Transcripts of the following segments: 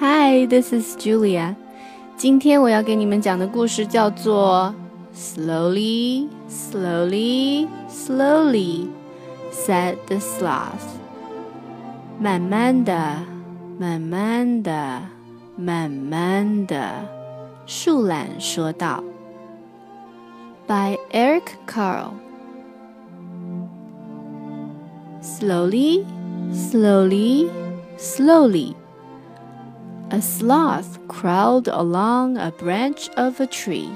Hi, this is Julia. 今天我要给你们讲的故事叫做 Slowly, slowly, slowly, said the sloth. 慢慢的，慢慢的，慢慢的，树懒说道。By Eric Carle. Slowly, slowly, slowly. A sloth crawled along a branch of a tree.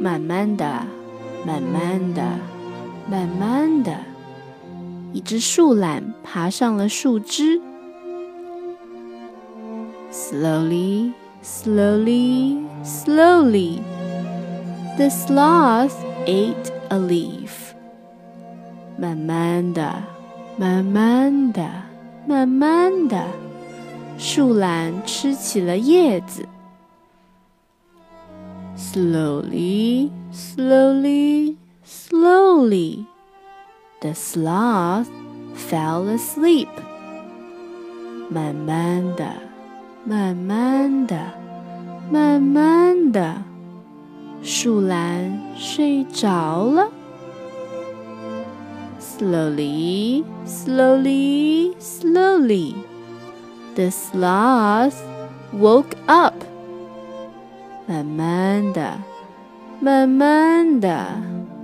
慢慢的，慢慢的，慢慢的，一只树懒爬上了树枝。Slowly, slowly, slowly, the sloth ate a leaf. 慢慢的，慢慢的，慢慢的。 树懒吃起了叶子。Slowly, slowly, slowly, the sloth fell asleep. 慢慢的，慢慢的，慢慢的，树懒睡着了。Slowly, slowly, slowly the sloth woke up. 慢慢的，慢慢的，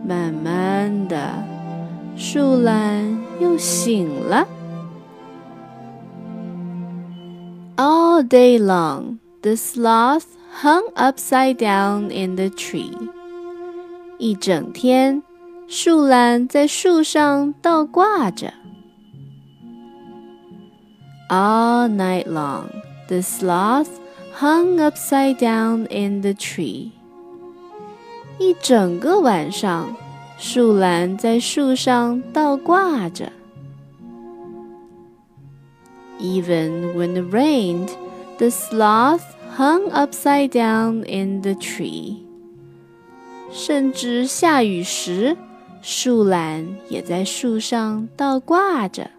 慢慢的，树懒又醒了。All day long, the sloth hung upside down in the tree. 一整天，树懒在树上倒挂着。 All night long, the sloth hung upside down in the tree. 一整个晚上，树懒在树上倒挂着。Even when it rained, the sloth hung upside down in the tree. 甚至下雨时，树懒也在树上倒挂着。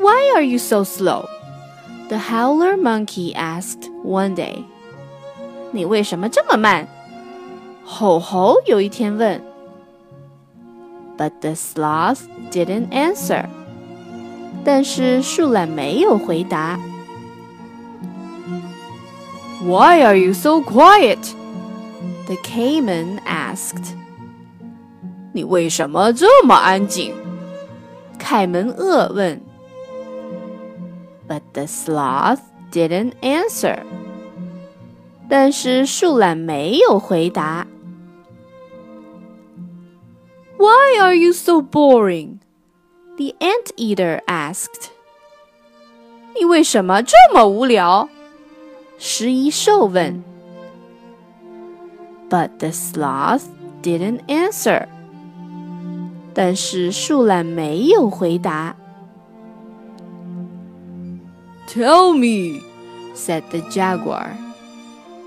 why are you so slow? The howler monkey asked one day. 你为什么这么慢？吼猴有一天问。But the sloth didn't answer. 但是树懒没有回答。Why are you so quiet? The caiman asked. 你为什么这么安静？凯门鳄问。but the sloth didn't answer. 但是树懒没有回答。Why are you so boring? The anteater asked. 你为什么这么无聊？食蚁兽问。But the sloth didn't answer. 但是树懒没有回答。Tell me, said the jaguar.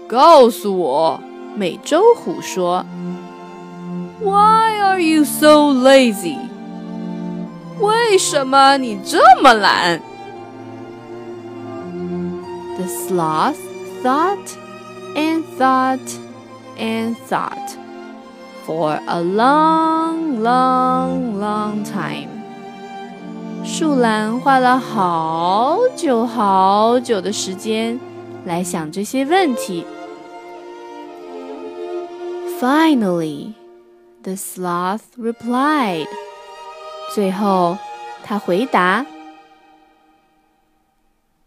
告诉我，美洲虎说。Why are you so lazy? 为什么你这么懒？The sloth thought and thought and thought for a long, long, long time. 树懒花了好久好久的时间来想这些问题。Finally, the sloth replied. 最后，他回答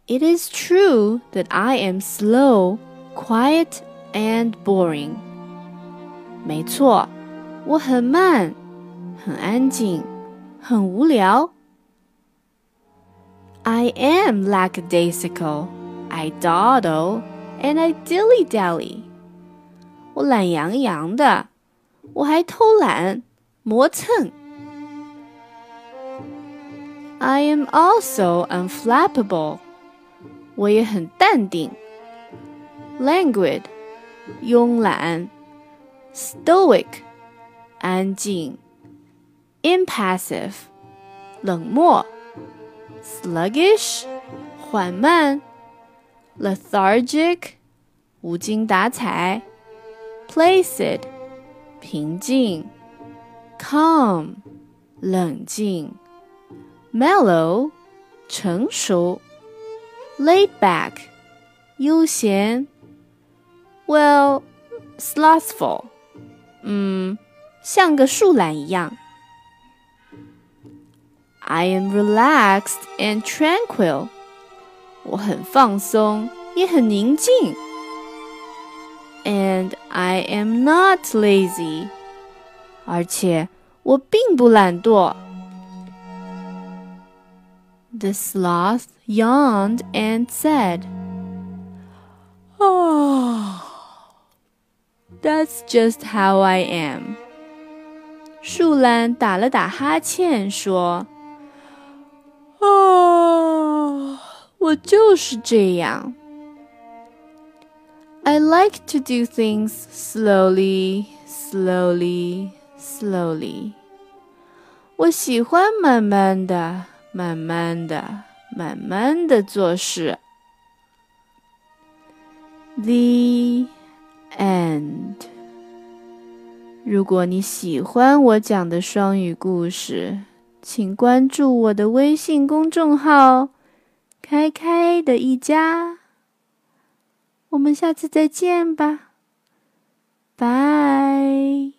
：“It is true that I am slow, quiet, and boring.” 没错，我很慢，很安静，很无聊。I am lackadaisical. I dawdle and I dilly dally. 我懒洋洋的，我还偷懒磨蹭。I am also unflappable. 我也很淡定。Languid，慵懒。Stoic，安静。Impassive，冷漠。 sluggish 缓慢；lethargic，无精打采；placid，平静；calm，冷静；mellow，成熟；laid back，悠闲；well，slothful，嗯，像个树懒一样。 I am relaxed and tranquil. 我很放松，也很宁静。And I am not lazy. 而且我并不懒惰。The sloth yawned and said, Oh, that's just how I am. 树懒打了打哈欠，说。 我就是这样。I like to do things slowly, slowly, slowly. 我喜欢慢慢的、慢慢的、慢慢的做事。The end. 如果你喜欢我讲的双语故事。请关注我的微信公众号“开开的一家”，我们下次再见吧，拜。